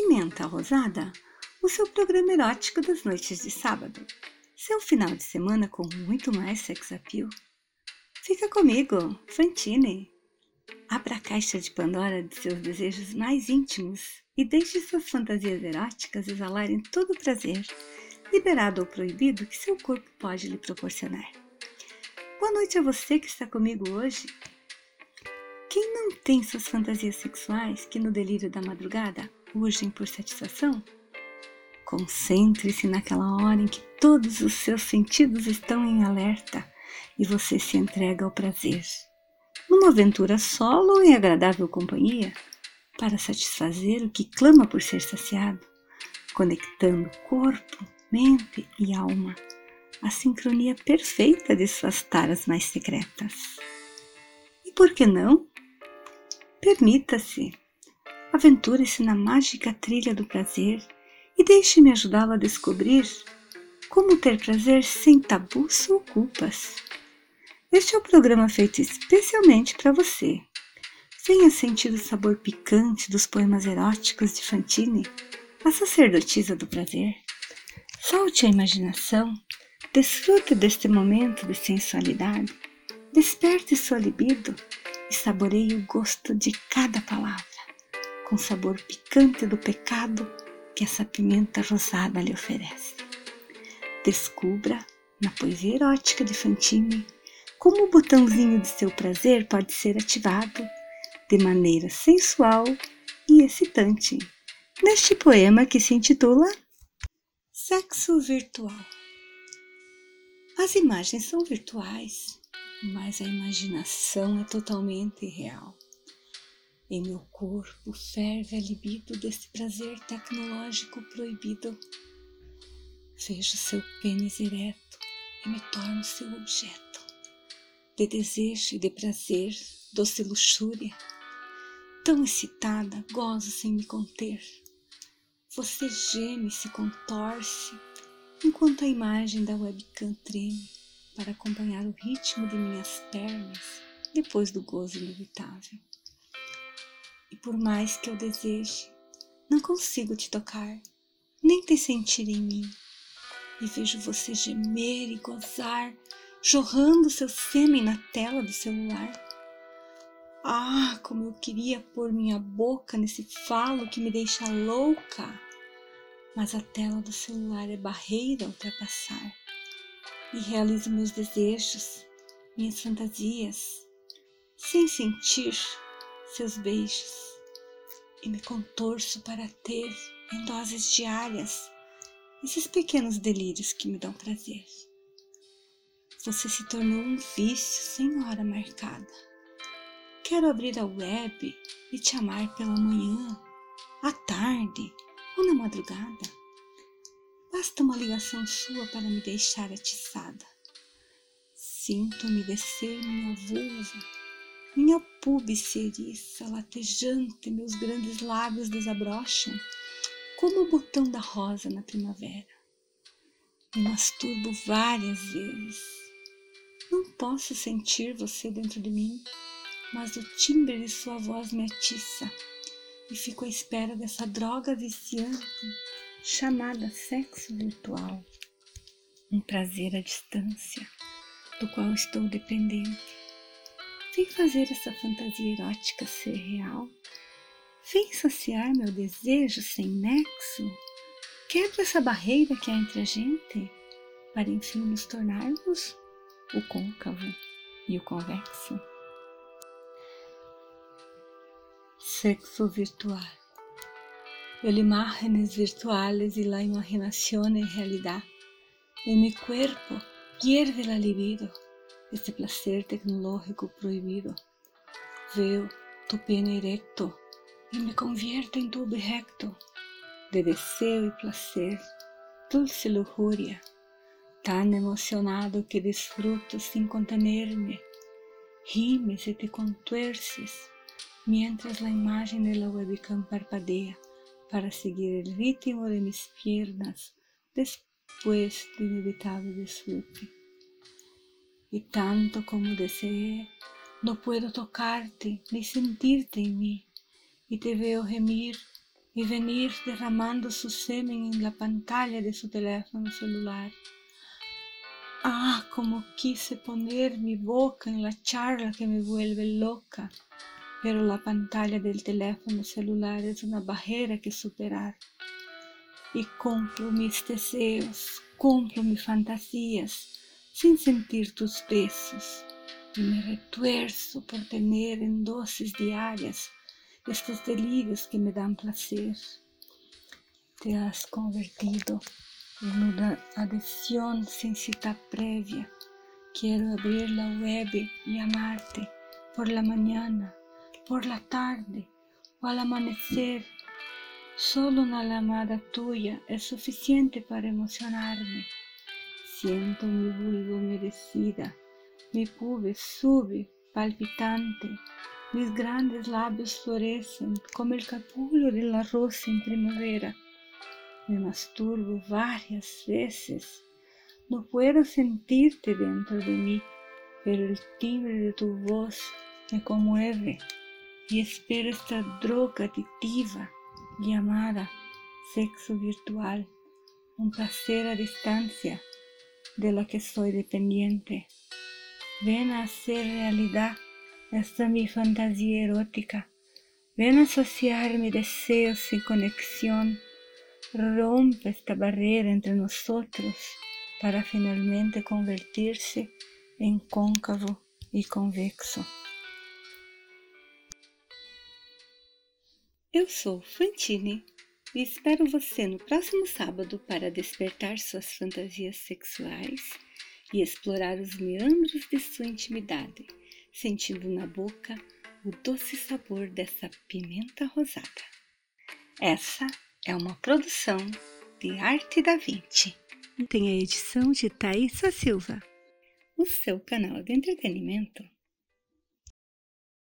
Pimenta Rosada, o seu programa erótico das noites de sábado. Seu final de semana com muito mais sex appeal. Fica comigo, Fantine. Abra a caixa de Pandora de seus desejos mais íntimos e deixe suas fantasias eróticas exalarem todo o prazer, liberado ou proibido, que seu corpo pode lhe proporcionar. Boa noite a você que está comigo hoje. Quem não tem suas fantasias sexuais que no delírio da madrugada urgem por satisfação? Concentre-se naquela hora em que todos os seus sentidos estão em alerta e você se entrega ao prazer. Numa aventura solo ou em agradável companhia, para satisfazer o que clama por ser saciado, conectando corpo, mente e alma, a sincronia perfeita de suas taras mais secretas. E por que não? Permita-se. Aventure-se na mágica trilha do prazer e deixe-me ajudá-lo a descobrir como ter prazer sem tabus ou culpas. Este é o programa feito especialmente para você. Venha sentir o sabor picante dos poemas eróticos de Fantine, a sacerdotisa do prazer. Solte a imaginação, desfrute deste momento de sensualidade, desperte sua libido e saboreie o gosto de cada palavra, com o sabor picante do pecado que essa pimenta rosada lhe oferece. Descubra, na poesia erótica de Fantine, como o botãozinho de seu prazer pode ser ativado de maneira sensual e excitante, neste poema que se intitula Sexo Virtual. As imagens são virtuais, mas a imaginação é totalmente real. Em meu corpo ferve a libido desse prazer tecnológico proibido. Vejo seu pênis ereto e me torno seu objeto. De desejo e de prazer, doce luxúria. Tão excitada, gozo sem me conter. Você geme, se contorce, enquanto a imagem da webcam treme para acompanhar o ritmo de minhas pernas depois do gozo inevitável. E por mais que eu deseje, não consigo te tocar, nem te sentir em mim. E vejo você gemer e gozar, jorrando seu sêmen na tela do celular. Ah, como eu queria pôr minha boca nesse falo que me deixa louca! Mas a tela do celular é barreira a ultrapassar e realizo meus desejos, minhas fantasias, sem sentir seus beijos e me contorço para ter em doses diárias esses pequenos delírios que me dão prazer. Você se tornou um vício sem hora marcada. Quero abrir a web e te amar pela manhã, à tarde ou na madrugada Basta uma ligação sua para me deixar atiçada. Sinto umedecer minha vulva, minha púbice eriça, latejante, meus grandes lábios desabrocham, como o botão da rosa na primavera. Me masturbo várias vezes. Não posso sentir você dentro de mim, mas o timbre de sua voz me atiça e fico à espera dessa droga viciante chamada sexo virtual, um prazer à distância, do qual estou dependente. Vem fazer essa fantasia erótica ser real. Vem saciar meu desejo sem nexo. Quebra essa barreira que há entre a gente, para enfim nos tornarmos o côncavo e o convexo. Sexo virtual. El imágenes virtuales y la imaginación en realidad. En mi cuerpo hierve la libido, este placer tecnológico prohibido. Veo tu pene erecto y me convierto en tu objeto de deseo y placer, dulce lujuria, tan emocionado que disfruto sin contenerme. Gimes y te contuerces mientras la imagen de la webcam parpadea para seguir el ritmo de mis piernas después de inevitable disfrute. Y tanto como deseé, no puedo tocarte ni sentirte en mí, y te veo gemir y venir derramando su semen en la pantalla de su teléfono celular. Ah, como quise poner mi boca en la charla que me vuelve loca, pero la pantalla del teléfono celular es una barrera que superar. Y cumplo mis deseos, cumplo mis fantasías, sin sentir tus besos, y me retuerzo por tener en dosis diarias estos delirios que me dan placer. Te has convertido en una adhesión sin cita previa. Quiero abrir la web y amarte por la mañana, por la tarde o al amanecer. Solo una llamada tuya es suficiente para emocionarme. Siento mi vulva humedecida, mi pube sube palpitante mis grandes labios florecen como el capullo de la rosa en primavera. Me masturbo varias veces. No puedo sentirte dentro de mí, pero el timbre de tu voz me conmueve y espero esta droga aditiva llamada sexo virtual, un placer a distancia de la que soy dependiente. Ven a hacer realidad esta mi fantasía erótica. Ven a asociar mi deseo sin conexión. Rompe esta barrera entre nosotros para finalmente convertirse em côncavo e convexo. Eu sou Fantine e espero você no próximo sábado para despertar suas fantasias sexuais e explorar os meandros de sua intimidade sentindo na boca o doce sabor dessa pimenta rosada. Essa é uma produção de Arte da Vinci. Tem a edição de Thaisa Silva. O seu canal de entretenimento